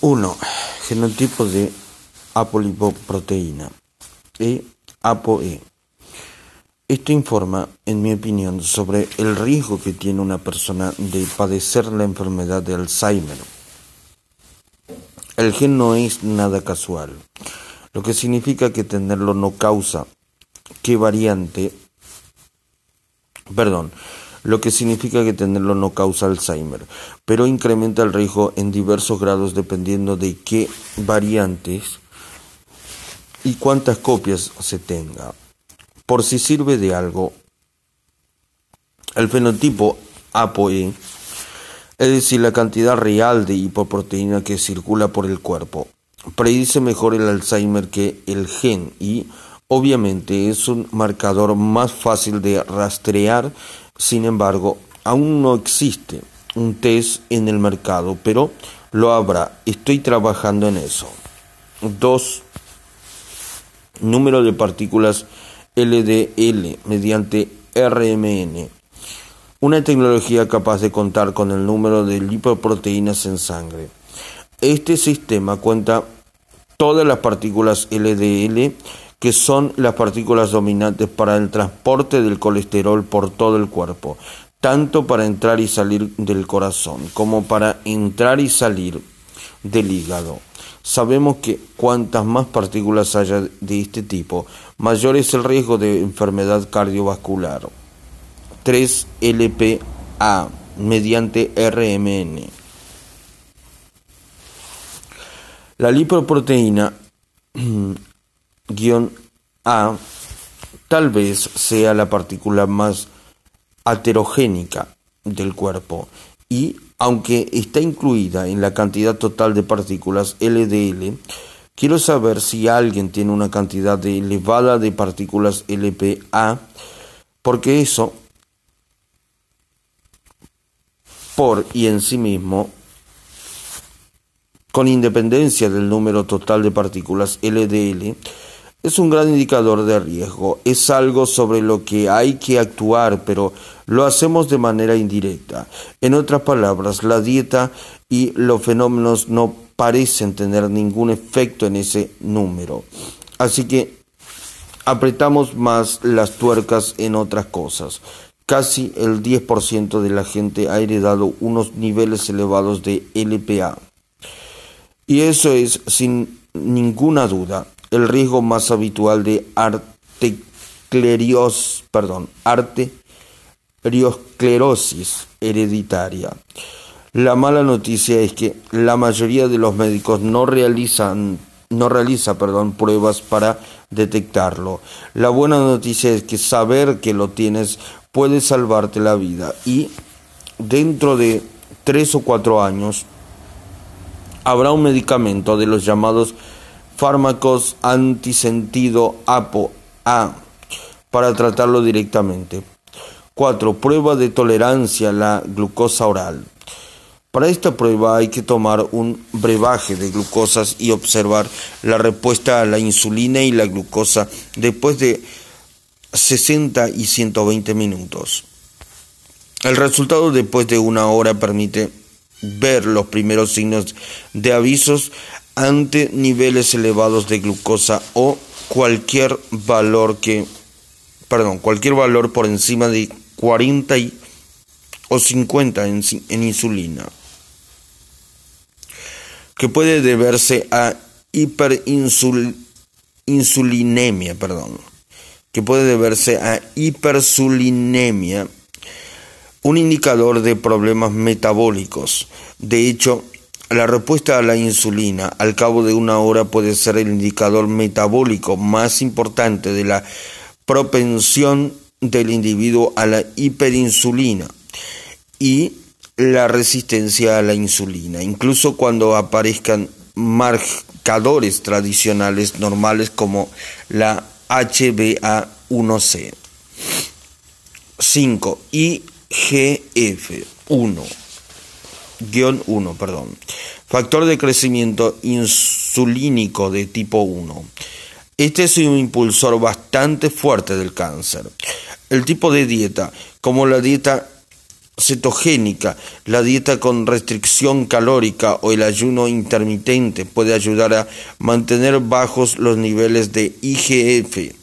1. Genotipo de apolipoproteína. E ApoE. Esto informa, en mi opinión, sobre el riesgo que tiene una persona de padecer la enfermedad de Alzheimer. El gen no es nada casual, lo que significa que tenerlo no causa que variante, perdón, lo que significa que tenerlo no causa Alzheimer, pero incrementa el riesgo en diversos grados dependiendo de qué variantes y cuántas copias se tenga. Por si sirve de algo, el fenotipo ApoE, es decir, la cantidad real de hipoproteína que circula por el cuerpo, predice mejor el Alzheimer que el gen y, obviamente, es un marcador más fácil de rastrear sin embargo, aún no existe un test en el mercado, pero lo habrá. Estoy trabajando en eso. 2. Número de partículas LDL mediante RMN. Una tecnología capaz de contar con el número de lipoproteínas en sangre. Este sistema cuenta todas las partículas LDL que son las partículas dominantes para el transporte del colesterol por todo el cuerpo, tanto para entrar y salir del corazón como para entrar y salir del hígado. Sabemos que cuantas más partículas haya de este tipo, mayor es el riesgo de enfermedad cardiovascular. 3-LPA mediante RMN. La lipoproteína guion A tal vez sea la partícula más heterogénica del cuerpo. Y aunque está incluida en la cantidad total de partículas LDL, quiero saber si alguien tiene una cantidad elevada de partículas LPA, porque eso por y en sí mismo con independencia del número total de partículas LDL, es un gran indicador de riesgo, es algo sobre lo que hay que actuar, pero lo hacemos de manera indirecta. En otras palabras, la dieta y los fenómenos no parecen tener ningún efecto en ese número. Así que apretamos más las tuercas en otras cosas. Casi el 10% de la gente ha heredado unos niveles elevados de LPA. Y eso es, sin ninguna duda, el riesgo más habitual de perdón, arteriosclerosis hereditaria. La mala noticia es que la mayoría de los médicos no realizan no realiza perdón, pruebas para detectarlo. La buena noticia es que saber que lo tienes puede salvarte la vida y dentro de tres o cuatro años habrá un medicamento de los llamados fármacos antisentido APO-A para tratarlo directamente. 4. Prueba de tolerancia a la glucosa oral. Para esta prueba hay que tomar un brebaje de glucosas y observar la respuesta a la insulina y la glucosa después de 60 y 120 minutos. El resultado después de una hora permite ver los primeros signos de avisos ante niveles elevados de glucosa o cualquier valor que perdón, cualquier valor por encima de 40 o 50 en, en insulina que puede deberse a hiperinsulinemia, perdón, que puede deberse a hipersulinemia, un indicador de problemas metabólicos. De hecho, la respuesta a la insulina al cabo de una hora puede ser el indicador metabólico más importante de la propensión del individuo a la hiperinsulina y la resistencia a la insulina, incluso cuando aparezcan marcadores tradicionales normales como la HbA1c. 5. IGF-1 guion 1, perdón. Factor de crecimiento insulínico de tipo 1. Este es un impulsor bastante fuerte del cáncer. El tipo de dieta, como la dieta cetogénica, la dieta con restricción calórica o el ayuno intermitente puede ayudar a mantener bajos los niveles de IGF-1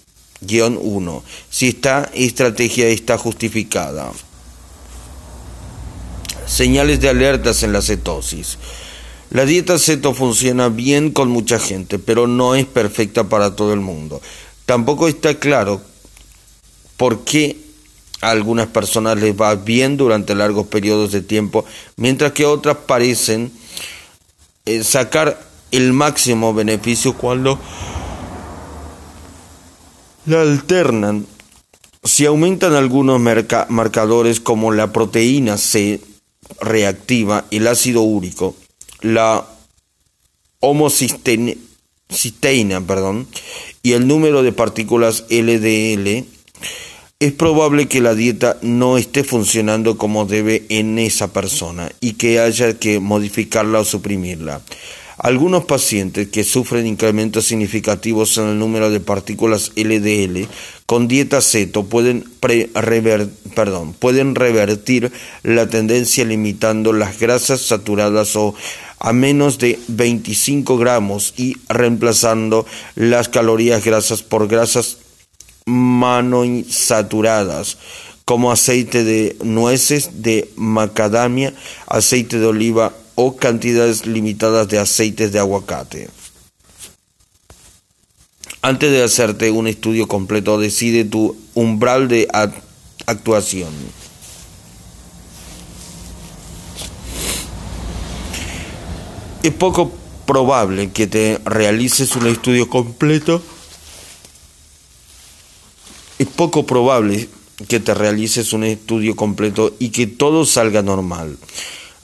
si esta estrategia está justificada. Señales de alertas en la cetosis. La dieta ceto funciona bien con mucha gente, pero no es perfecta para todo el mundo. Tampoco está claro por qué a algunas personas les va bien durante largos periodos de tiempo, mientras que otras parecen eh, sacar el máximo beneficio cuando la alternan. Si aumentan algunos marcadores como la proteína C reactiva, el ácido úrico, la homocisteína perdón, y el número de partículas LDL, es probable que la dieta no esté funcionando como debe en esa persona y que haya que modificarla o suprimirla. Algunos pacientes que sufren incrementos significativos en el número de partículas LDL con dieta ceto pueden, revertir la tendencia limitando las grasas saturadas o a menos de 25 gramos y reemplazando las calorías grasas por grasas monoinsaturadas como aceite de nueces de macadamia, aceite de oliva o cantidades limitadas de aceites de aguacate. Antes de hacerte un estudio completo, decide tu umbral de actuación. Es poco probable que te realices un estudio completo es poco probable que te realices un estudio completo y que todo salga normal.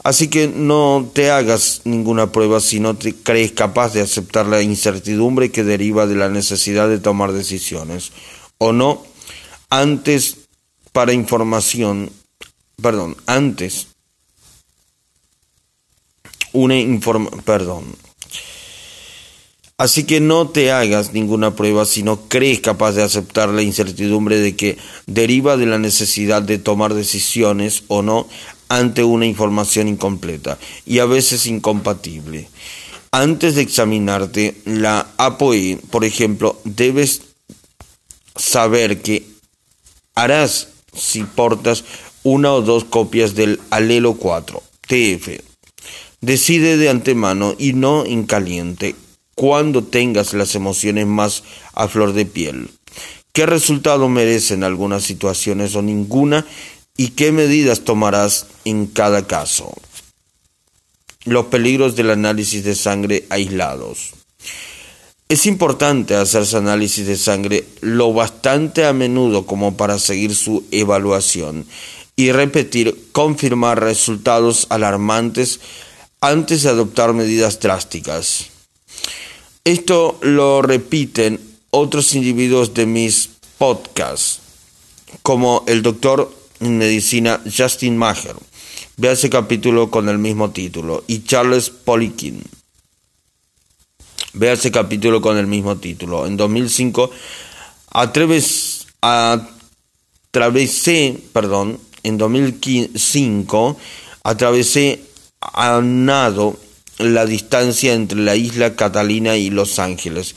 Así que no te hagas ninguna prueba si no te crees capaz de aceptar la incertidumbre que deriva de la necesidad de tomar decisiones. O no, antes para información, perdón, antes una informa, perdón, Así que no te hagas ninguna prueba si no crees capaz de aceptar la incertidumbre de que deriva de la necesidad de tomar decisiones o no ante una información incompleta y a veces incompatible. Antes de examinarte la APOE, por ejemplo, debes saber que harás si portas una o dos copias del alelo 4, TF. Decide de antemano y no en caliente cuando tengas las emociones más a flor de piel. ¿Qué resultado merecen algunas situaciones o ninguna? ¿Y qué medidas tomarás en cada caso? Los peligros del análisis de sangre aislados. Es importante hacerse análisis de sangre lo bastante a menudo como para seguir su evaluación y repetir, confirmar resultados alarmantes antes de adoptar medidas drásticas. Esto lo repiten otros individuos de mis podcasts, como el doctor en medicina Justin Maher. Ve ese capítulo con el mismo título. Y Charles Poliquin. Ve ese capítulo con el mismo título. En 2005 atreves, atravesé, perdón, en 2005 atravesé a nado la distancia entre la isla Catalina y Los Ángeles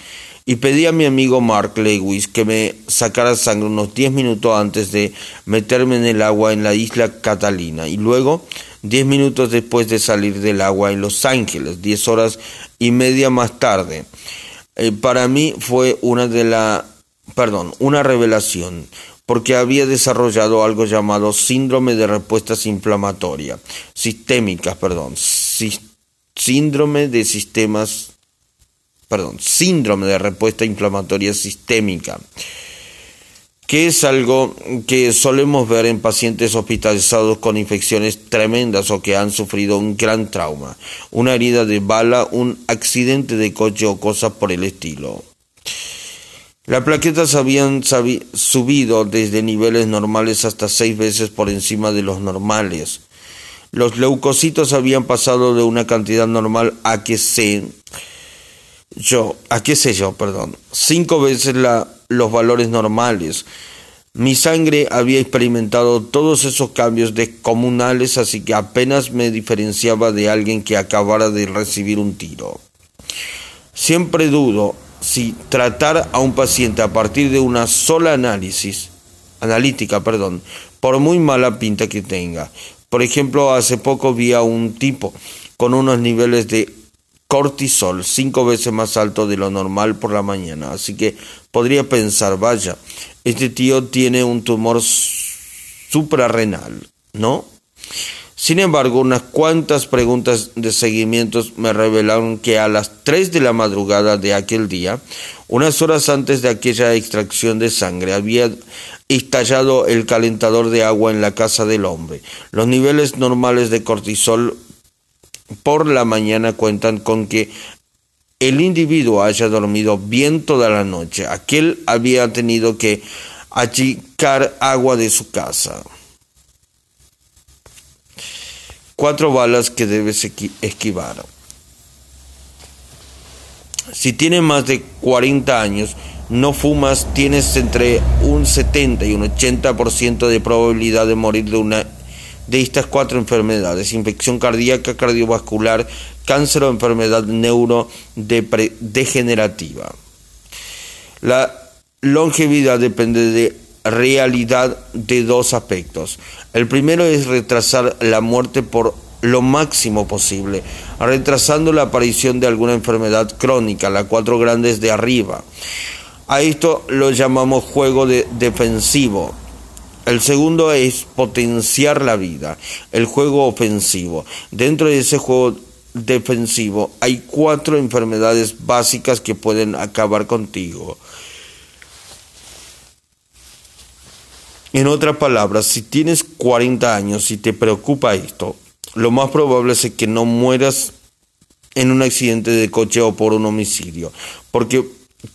y pedí a mi amigo Mark Lewis que me sacara sangre unos 10 minutos antes de meterme en el agua en la isla Catalina y luego 10 minutos después de salir del agua en Los Ángeles, 10 horas y media más tarde. Eh, para mí fue una de la perdón, una revelación porque había desarrollado algo llamado síndrome de respuestas inflamatorias sistémicas, perdón, síndrome de sistemas, perdón, síndrome de respuesta inflamatoria sistémica, que es algo que solemos ver en pacientes hospitalizados con infecciones tremendas o que han sufrido un gran trauma, una herida de bala, un accidente de coche o cosas por el estilo. Las plaquetas habían subido desde niveles normales hasta seis veces por encima de los normales. Los leucocitos habían pasado de una cantidad normal a que sé yo, a qué sé yo, perdón, cinco veces la, los valores normales. Mi sangre había experimentado todos esos cambios descomunales, así que apenas me diferenciaba de alguien que acabara de recibir un tiro. Siempre dudo si tratar a un paciente a partir de una sola análisis, analítica, perdón, por muy mala pinta que tenga. Por ejemplo, hace poco vi a un tipo con unos niveles de cortisol cinco veces más alto de lo normal por la mañana. Así que podría pensar, vaya, este tío tiene un tumor suprarrenal, ¿no? Sin embargo, unas cuantas preguntas de seguimiento me revelaron que a las 3 de la madrugada de aquel día, unas horas antes de aquella extracción de sangre, había estallado el calentador de agua en la casa del hombre. Los niveles normales de cortisol por la mañana cuentan con que el individuo haya dormido bien toda la noche. Aquel había tenido que achicar agua de su casa. Cuatro balas que debes esquivar. Si tienes más de 40 años, no fumas, tienes entre un 70 y un 80% de probabilidad de morir de una de estas cuatro enfermedades, infección cardíaca, cardiovascular, cáncer o enfermedad neurodegenerativa. La longevidad depende de realidad de dos aspectos. El primero es retrasar la muerte por lo máximo posible, retrasando la aparición de alguna enfermedad crónica, la cuatro grandes de arriba. A esto lo llamamos juego de defensivo. El segundo es potenciar la vida, el juego ofensivo. Dentro de ese juego defensivo hay cuatro enfermedades básicas que pueden acabar contigo. En otras palabras, si tienes 40 años y te preocupa esto, lo más probable es que no mueras en un accidente de coche o por un homicidio, porque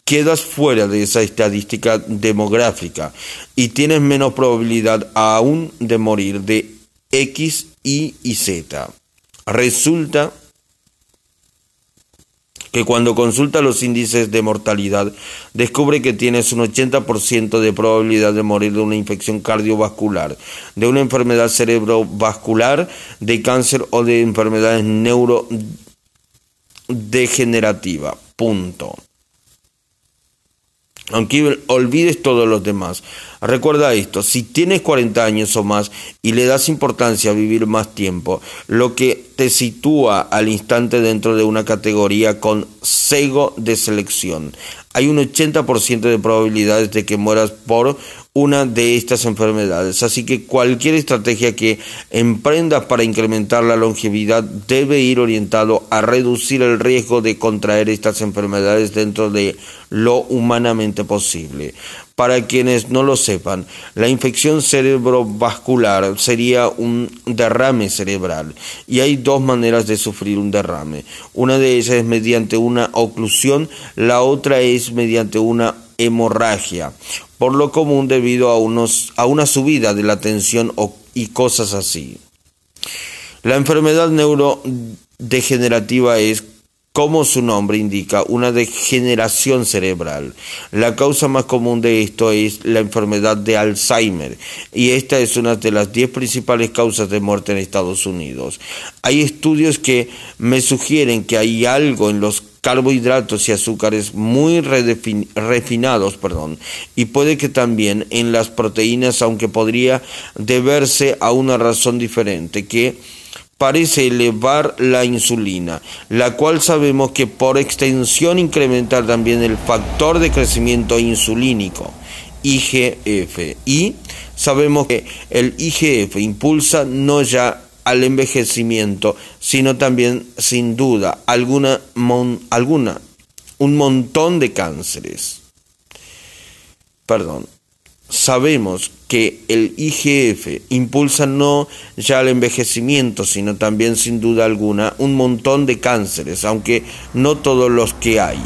quedas fuera de esa estadística demográfica y tienes menos probabilidad aún de morir de X, Y y Z. Resulta que cuando consulta los índices de mortalidad descubre que tienes un 80% de probabilidad de morir de una infección cardiovascular, de una enfermedad cerebrovascular, de cáncer o de enfermedades neurodegenerativas. Punto aunque olvides todos los demás. Recuerda esto, si tienes 40 años o más y le das importancia a vivir más tiempo, lo que te sitúa al instante dentro de una categoría con cego de selección. Hay un 80% de probabilidades de que mueras por una de estas enfermedades. Así que cualquier estrategia que emprendas para incrementar la longevidad debe ir orientado a reducir el riesgo de contraer estas enfermedades dentro de lo humanamente posible. Para quienes no lo sepan, la infección cerebrovascular sería un derrame cerebral y hay dos maneras de sufrir un derrame. Una de ellas es mediante una oclusión, la otra es mediante una hemorragia, por lo común debido a, unos, a una subida de la tensión y cosas así. La enfermedad neurodegenerativa es como su nombre indica, una degeneración cerebral. La causa más común de esto es la enfermedad de Alzheimer y esta es una de las diez principales causas de muerte en Estados Unidos. Hay estudios que me sugieren que hay algo en los carbohidratos y azúcares muy refinados, perdón, y puede que también en las proteínas, aunque podría deberse a una razón diferente, que parece elevar la insulina, la cual sabemos que por extensión incrementa también el factor de crecimiento insulínico, IGF, y sabemos que el IGF impulsa no ya al envejecimiento, sino también, sin duda, alguna, alguna un montón de cánceres. Perdón, sabemos que el IGF impulsa no ya el envejecimiento, sino también sin duda alguna un montón de cánceres, aunque no todos los que hay.